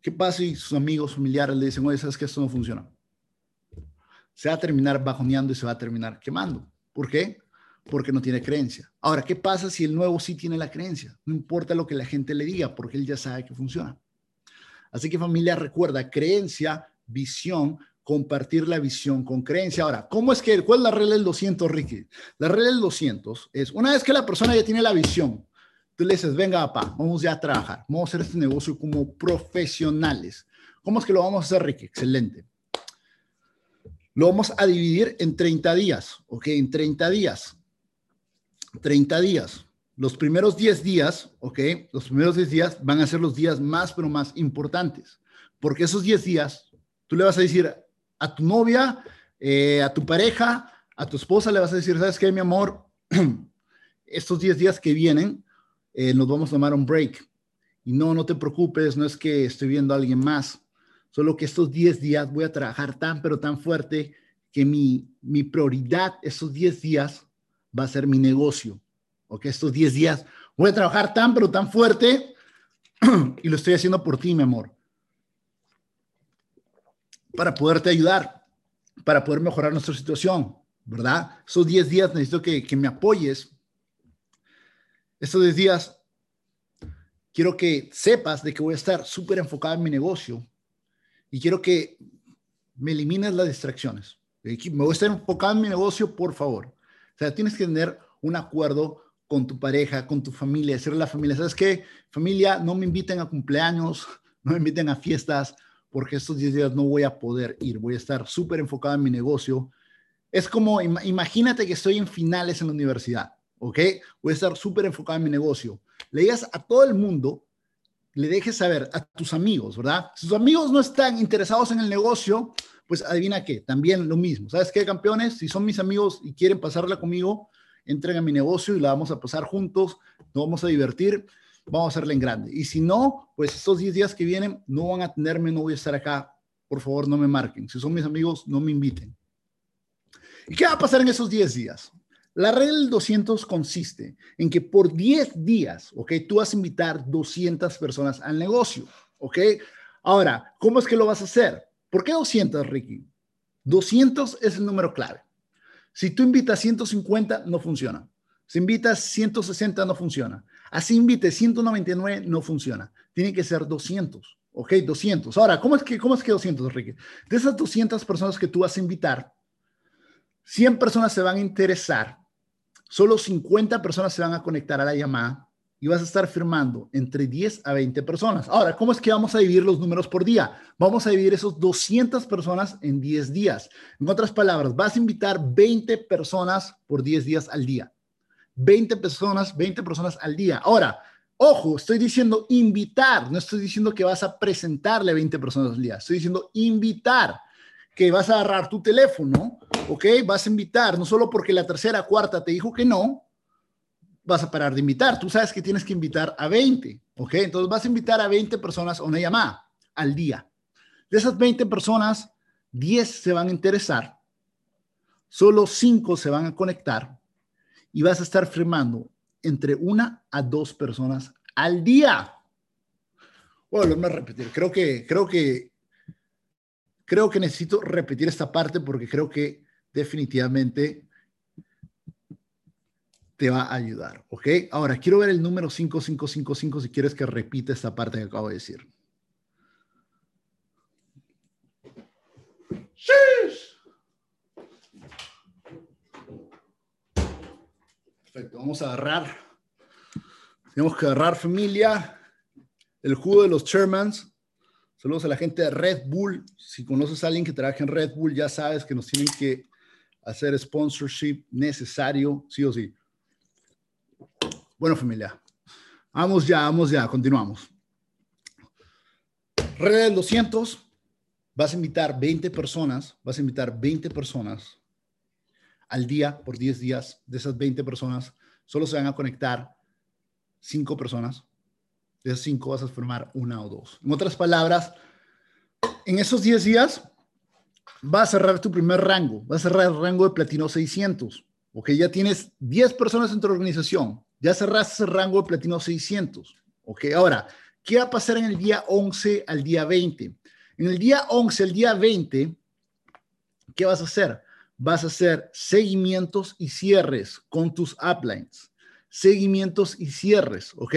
¿qué pasa si sus amigos, familiares le dicen, oye, sabes que esto no funciona? Se va a terminar bajoneando y se va a terminar quemando. ¿Por qué? Porque no tiene creencia. Ahora, ¿qué pasa si el nuevo sí tiene la creencia? No importa lo que la gente le diga, porque él ya sabe que funciona. Así que familia, recuerda, creencia, visión, compartir la visión con creencia. Ahora, ¿cómo es que, cuál es la regla del 200, Ricky? La regla del 200 es, una vez que la persona ya tiene la visión, tú le dices, venga, papá, vamos ya a trabajar, vamos a hacer este negocio como profesionales. ¿Cómo es que lo vamos a hacer, Ricky? Excelente. Lo vamos a dividir en 30 días, ¿ok? En 30 días. 30 días. Los primeros 10 días, ¿ok? Los primeros 10 días van a ser los días más, pero más importantes. Porque esos 10 días, tú le vas a decir a tu novia, eh, a tu pareja, a tu esposa, le vas a decir, ¿sabes qué, mi amor? estos 10 días que vienen, eh, nos vamos a tomar un break. Y no, no te preocupes, no es que estoy viendo a alguien más, solo que estos 10 días voy a trabajar tan, pero tan fuerte que mi, mi prioridad estos 10 días va a ser mi negocio. Ok, estos 10 días voy a trabajar tan, pero tan fuerte y lo estoy haciendo por ti, mi amor. Para poderte ayudar, para poder mejorar nuestra situación, ¿verdad? Esos 10 días necesito que, que me apoyes. Estos 10 días quiero que sepas de que voy a estar súper enfocado en mi negocio y quiero que me elimines las distracciones. Me voy a estar enfocado en mi negocio, por favor. O sea, tienes que tener un acuerdo con tu pareja, con tu familia, decirle a la familia, ¿sabes qué? Familia, no me inviten a cumpleaños, no me inviten a fiestas, porque estos 10 días no voy a poder ir, voy a estar súper enfocado en mi negocio. Es como, imagínate que estoy en finales en la universidad, ¿ok? Voy a estar súper enfocado en mi negocio. Le digas a todo el mundo, le dejes saber a tus amigos, ¿verdad? Si tus amigos no están interesados en el negocio, pues adivina qué, también lo mismo. ¿Sabes qué, campeones? Si son mis amigos y quieren pasarla conmigo, entren a mi negocio y la vamos a pasar juntos, nos vamos a divertir, vamos a hacerla en grande. Y si no, pues estos 10 días que vienen no van a tenerme, no voy a estar acá. Por favor, no me marquen. Si son mis amigos, no me inviten. ¿Y qué va a pasar en esos 10 días? La regla del 200 consiste en que por 10 días, ¿ok? Tú vas a invitar 200 personas al negocio, ¿ok? Ahora, ¿cómo es que lo vas a hacer? ¿Por qué 200, Ricky? 200 es el número clave. Si tú invitas 150, no funciona. Si invitas 160, no funciona. Así invites 199, no funciona. Tiene que ser 200. ¿Ok? 200. Ahora, ¿cómo es que, cómo es que 200, Ricky? De esas 200 personas que tú vas a invitar, 100 personas se van a interesar, solo 50 personas se van a conectar a la llamada y vas a estar firmando entre 10 a 20 personas. Ahora, ¿cómo es que vamos a dividir los números por día? Vamos a dividir esos 200 personas en 10 días. En otras palabras, vas a invitar 20 personas por 10 días al día. 20 personas, 20 personas al día. Ahora, ojo, estoy diciendo invitar, no estoy diciendo que vas a presentarle 20 personas al día, estoy diciendo invitar, que vas a agarrar tu teléfono, ¿ok? Vas a invitar, no solo porque la tercera, cuarta te dijo que no, vas a parar de invitar. Tú sabes que tienes que invitar a 20, ¿ok? Entonces vas a invitar a 20 personas a una llamada al día. De esas 20 personas, 10 se van a interesar, solo 5 se van a conectar y vas a estar firmando entre una a dos personas al día. Bueno, a repetir. Creo que, creo que, creo que necesito repetir esta parte porque creo que definitivamente te va a ayudar, ¿ok? Ahora, quiero ver el número 5555 si quieres que repita esta parte que acabo de decir. Perfecto, vamos a agarrar. Tenemos que agarrar familia, el jugo de los Shermans. Saludos a la gente de Red Bull. Si conoces a alguien que trabaja en Red Bull, ya sabes que nos tienen que hacer sponsorship necesario, sí o sí. Bueno, familia, vamos ya, vamos ya, continuamos. Red del 200, vas a invitar 20 personas, vas a invitar 20 personas al día por 10 días. De esas 20 personas, solo se van a conectar 5 personas. De esas 5 vas a formar una o dos. En otras palabras, en esos 10 días vas a cerrar tu primer rango, vas a cerrar el rango de platino 600. Ok, ya tienes 10 personas en tu organización, ya cerraste ese rango de platino 600. Ok, ahora, ¿qué va a pasar en el día 11 al día 20? En el día 11 al día 20, ¿qué vas a hacer? Vas a hacer seguimientos y cierres con tus uplines. Seguimientos y cierres, ¿ok?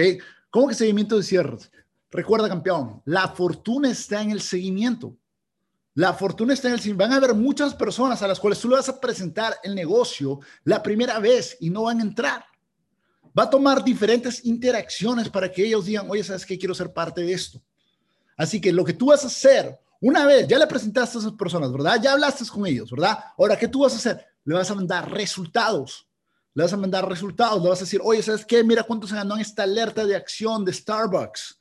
¿Cómo que seguimientos y cierres? Recuerda, campeón, la fortuna está en el seguimiento. La fortuna está en el. Van a haber muchas personas a las cuales tú le vas a presentar el negocio la primera vez y no van a entrar va a tomar diferentes interacciones para que ellos digan, oye, ¿sabes qué? Quiero ser parte de esto. Así que lo que tú vas a hacer, una vez, ya le presentaste a esas personas, ¿verdad? Ya hablaste con ellos, ¿verdad? Ahora, ¿qué tú vas a hacer? Le vas a mandar resultados. Le vas a mandar resultados. Le vas a decir, oye, ¿sabes qué? Mira cuánto se ganó en esta alerta de acción de Starbucks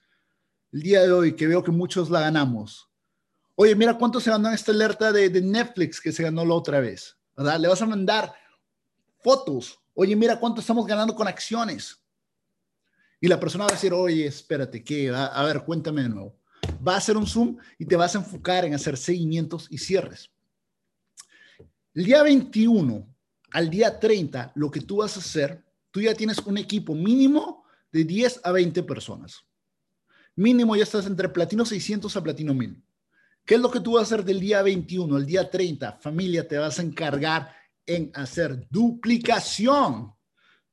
el día de hoy, que veo que muchos la ganamos. Oye, mira cuánto se ganó en esta alerta de, de Netflix que se ganó la otra vez, ¿verdad? Le vas a mandar fotos Oye, mira cuánto estamos ganando con acciones. Y la persona va a decir, oye, espérate, ¿qué? A, ver, cuéntame de nuevo. Va a hacer un Zoom y te vas a enfocar en hacer seguimientos y cierres. El día 21 al día 30, lo que tú vas a hacer, tú ya tienes un equipo mínimo de 10 a 20 personas. Mínimo ya estás entre platino 600 a platino 1000. ¿Qué es lo que tú vas a hacer del día 21 al día 30? Familia, te vas a encargar en hacer duplicación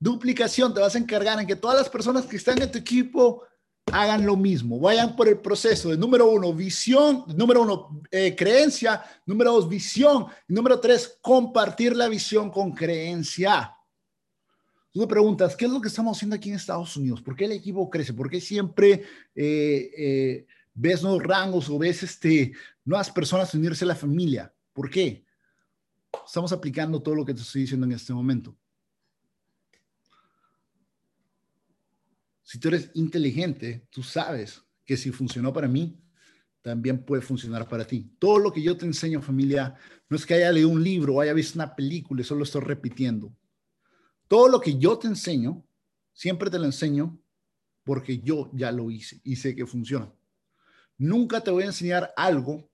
duplicación, te vas a encargar en que todas las personas que están en tu equipo hagan lo mismo, vayan por el proceso de número uno, visión, número uno, eh, creencia, número dos, visión, número tres, compartir la visión con creencia. Tú te preguntas, ¿qué es lo que estamos haciendo aquí en Estados Unidos? ¿Por qué el equipo crece? ¿Por qué siempre eh, eh, ves nuevos rangos o ves este, nuevas personas unirse a la familia? ¿Por qué? Estamos aplicando todo lo que te estoy diciendo en este momento. Si tú eres inteligente, tú sabes que si funcionó para mí, también puede funcionar para ti. Todo lo que yo te enseño, familia, no es que haya leído un libro o haya visto una película solo estoy repitiendo. Todo lo que yo te enseño, siempre te lo enseño porque yo ya lo hice y sé que funciona. Nunca te voy a enseñar algo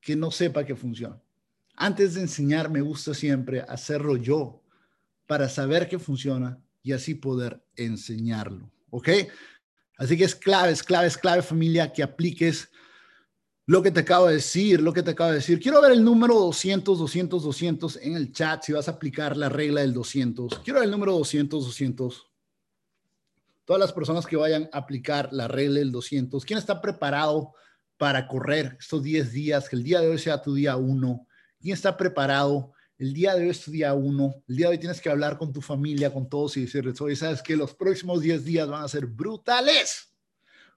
que no sepa que funciona. Antes de enseñar, me gusta siempre hacerlo yo para saber que funciona y así poder enseñarlo. ¿Ok? Así que es clave, es clave, es clave familia que apliques lo que te acabo de decir, lo que te acabo de decir. Quiero ver el número 200, 200, 200 en el chat si vas a aplicar la regla del 200. Quiero ver el número 200, 200. Todas las personas que vayan a aplicar la regla del 200. ¿Quién está preparado para correr estos 10 días? Que el día de hoy sea tu día 1. ¿Quién está preparado el día de hoy es tu día uno, el día de hoy tienes que hablar con tu familia, con todos y decirles, oye, sabes que los próximos 10 días van a ser brutales.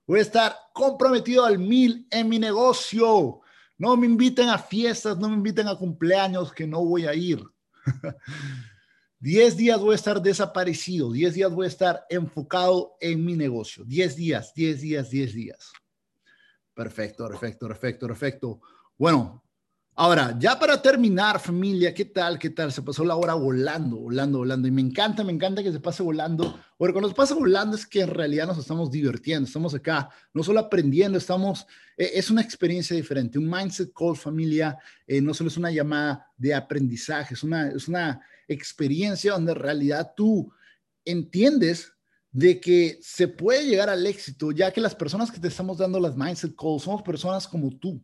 Voy a estar comprometido al mil en mi negocio. No me inviten a fiestas, no me inviten a cumpleaños que no voy a ir. 10 días voy a estar desaparecido, 10 días voy a estar enfocado en mi negocio. 10 días, 10 días, 10 días. Perfecto, perfecto, perfecto, perfecto. Bueno, Ahora, ya para terminar, familia, ¿qué tal? ¿Qué tal? Se pasó la hora volando, volando, volando. Y me encanta, me encanta que se pase volando. Porque cuando se pasa volando es que en realidad nos estamos divirtiendo, estamos acá, no solo aprendiendo, estamos, eh, es una experiencia diferente. Un Mindset Call, familia, eh, no solo es una llamada de aprendizaje, es una, es una experiencia donde en realidad tú entiendes de que se puede llegar al éxito, ya que las personas que te estamos dando las Mindset Calls somos personas como tú.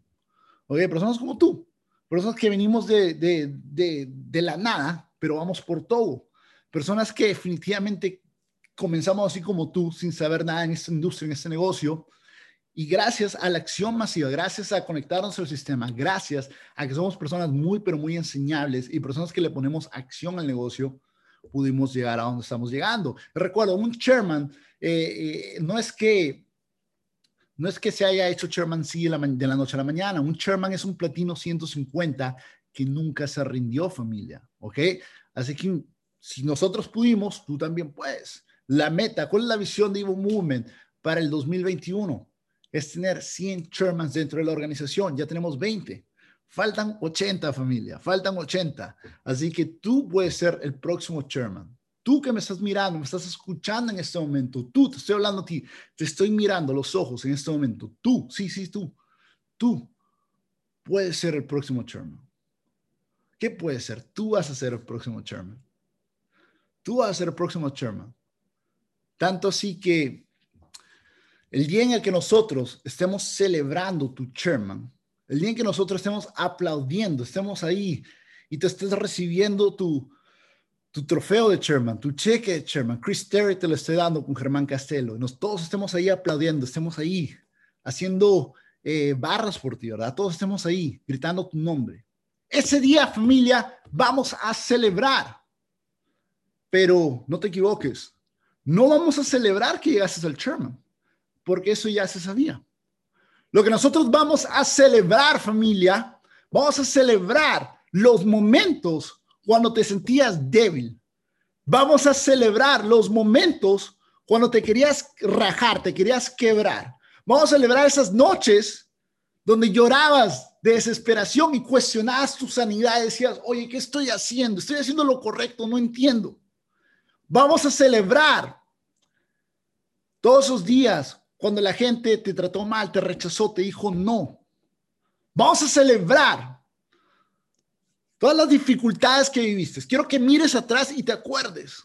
Oye, personas como tú, personas que venimos de, de, de, de la nada, pero vamos por todo. Personas que definitivamente comenzamos así como tú, sin saber nada en esta industria, en este negocio. Y gracias a la acción masiva, gracias a conectarnos al sistema, gracias a que somos personas muy, pero muy enseñables y personas que le ponemos acción al negocio, pudimos llegar a donde estamos llegando. Recuerdo, un chairman eh, eh, no es que no es que se haya hecho Chairman C de la, noche a la mañana. Un Chairman es un platino 150 que nunca se rindió, familia. ¿Ok? Así que si nosotros pudimos, tú también puedes. La meta, ¿cuál es la visión de Evo Movement para el 2021? Es tener 100 chairmans dentro de la organización. Ya tenemos 20. Faltan 80, familia. Faltan 80. Así que tú puedes ser el próximo chairman. Tú que me estás mirando, me estás escuchando en este momento, tú, te estoy hablando a ti, te estoy mirando los ojos en este momento, tú, sí, sí, tú, tú puedes ser el próximo chairman. ¿Qué puede ser? Tú vas a ser el próximo chairman. Tú vas a ser el próximo chairman. Tanto así que el día en el que nosotros estemos celebrando tu chairman, el día en que nosotros estemos aplaudiendo, estemos ahí y te estés recibiendo tu, tu trofeo de chairman, tu cheque de chairman, Chris Terry te lo estoy dando con Germán Castelo. Nos, todos estemos ahí aplaudiendo, estemos ahí haciendo eh, barras por ti, ¿verdad? Todos estemos ahí gritando tu nombre. Ese día, familia, vamos a celebrar. Pero no te equivoques, no vamos a celebrar que llegases al chairman, porque eso ya se sabía. Lo que nosotros vamos a celebrar, familia, vamos a celebrar los momentos cuando te sentías débil. Vamos a celebrar los momentos cuando te querías rajar, te querías quebrar. Vamos a celebrar esas noches donde llorabas de desesperación y cuestionabas tu sanidad, decías, oye, ¿qué estoy haciendo? ¿Estoy haciendo lo correcto? No entiendo. Vamos a celebrar todos esos días cuando la gente te trató mal, te rechazó, te dijo no. Vamos a celebrar todas las dificultades que viviste. Quiero que mires atrás y te acuerdes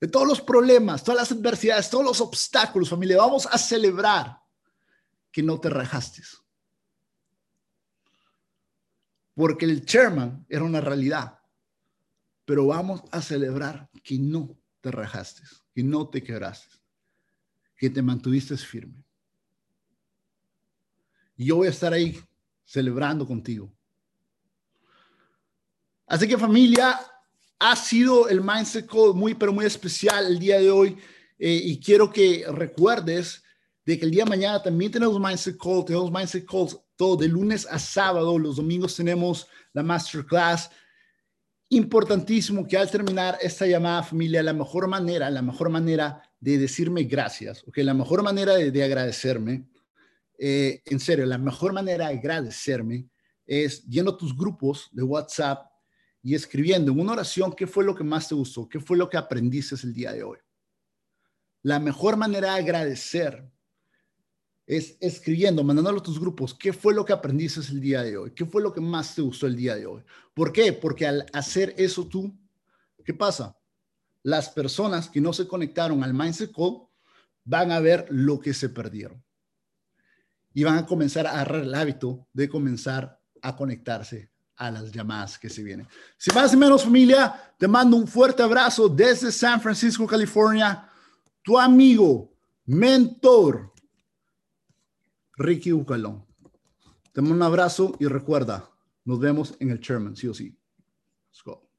de todos los problemas, todas las adversidades, todos los obstáculos, familia. Vamos a celebrar que no te rajaste porque el chairman era una realidad. Pero vamos a celebrar que no te rajaste, que no te quebraste, que te mantuviste firme. Y yo voy a estar ahí celebrando contigo. Así que familia, ha sido el Mindset Call muy, pero muy especial el día de hoy. Eh, y quiero que recuerdes de que el día de mañana también tenemos Mindset Call, tenemos Mindset Calls todo de lunes a sábado, los domingos tenemos la masterclass. Importantísimo que al terminar esta llamada familia, la mejor manera, la mejor manera de decirme gracias, ok, la mejor manera de, agradecerme, eh, en serio, la mejor manera de agradecerme es yendo a tus grupos de WhatsApp y escribiendo en una oración qué fue lo que más te gustó, qué fue lo que aprendiste el día de hoy. La mejor manera de agradecer es escribiendo, mandándolo a tus grupos, ¿qué fue lo que aprendiste el día de hoy? ¿Qué fue lo que más te gustó el día de hoy? ¿Por qué? Porque al hacer eso tú, ¿qué pasa? Las personas que no se conectaron al Mindset Call van a ver lo que se perdieron. Y van a comenzar a agarrar el hábito de comenzar a conectarse a las llamadas que se vienen. Si más y menos familia, te mando un fuerte abrazo desde San Francisco, California. Tu amigo, mentor, Ricky Ucalón. Te mando un abrazo y recuerda, nos vemos en el Chairman, sí o sí. Let's go.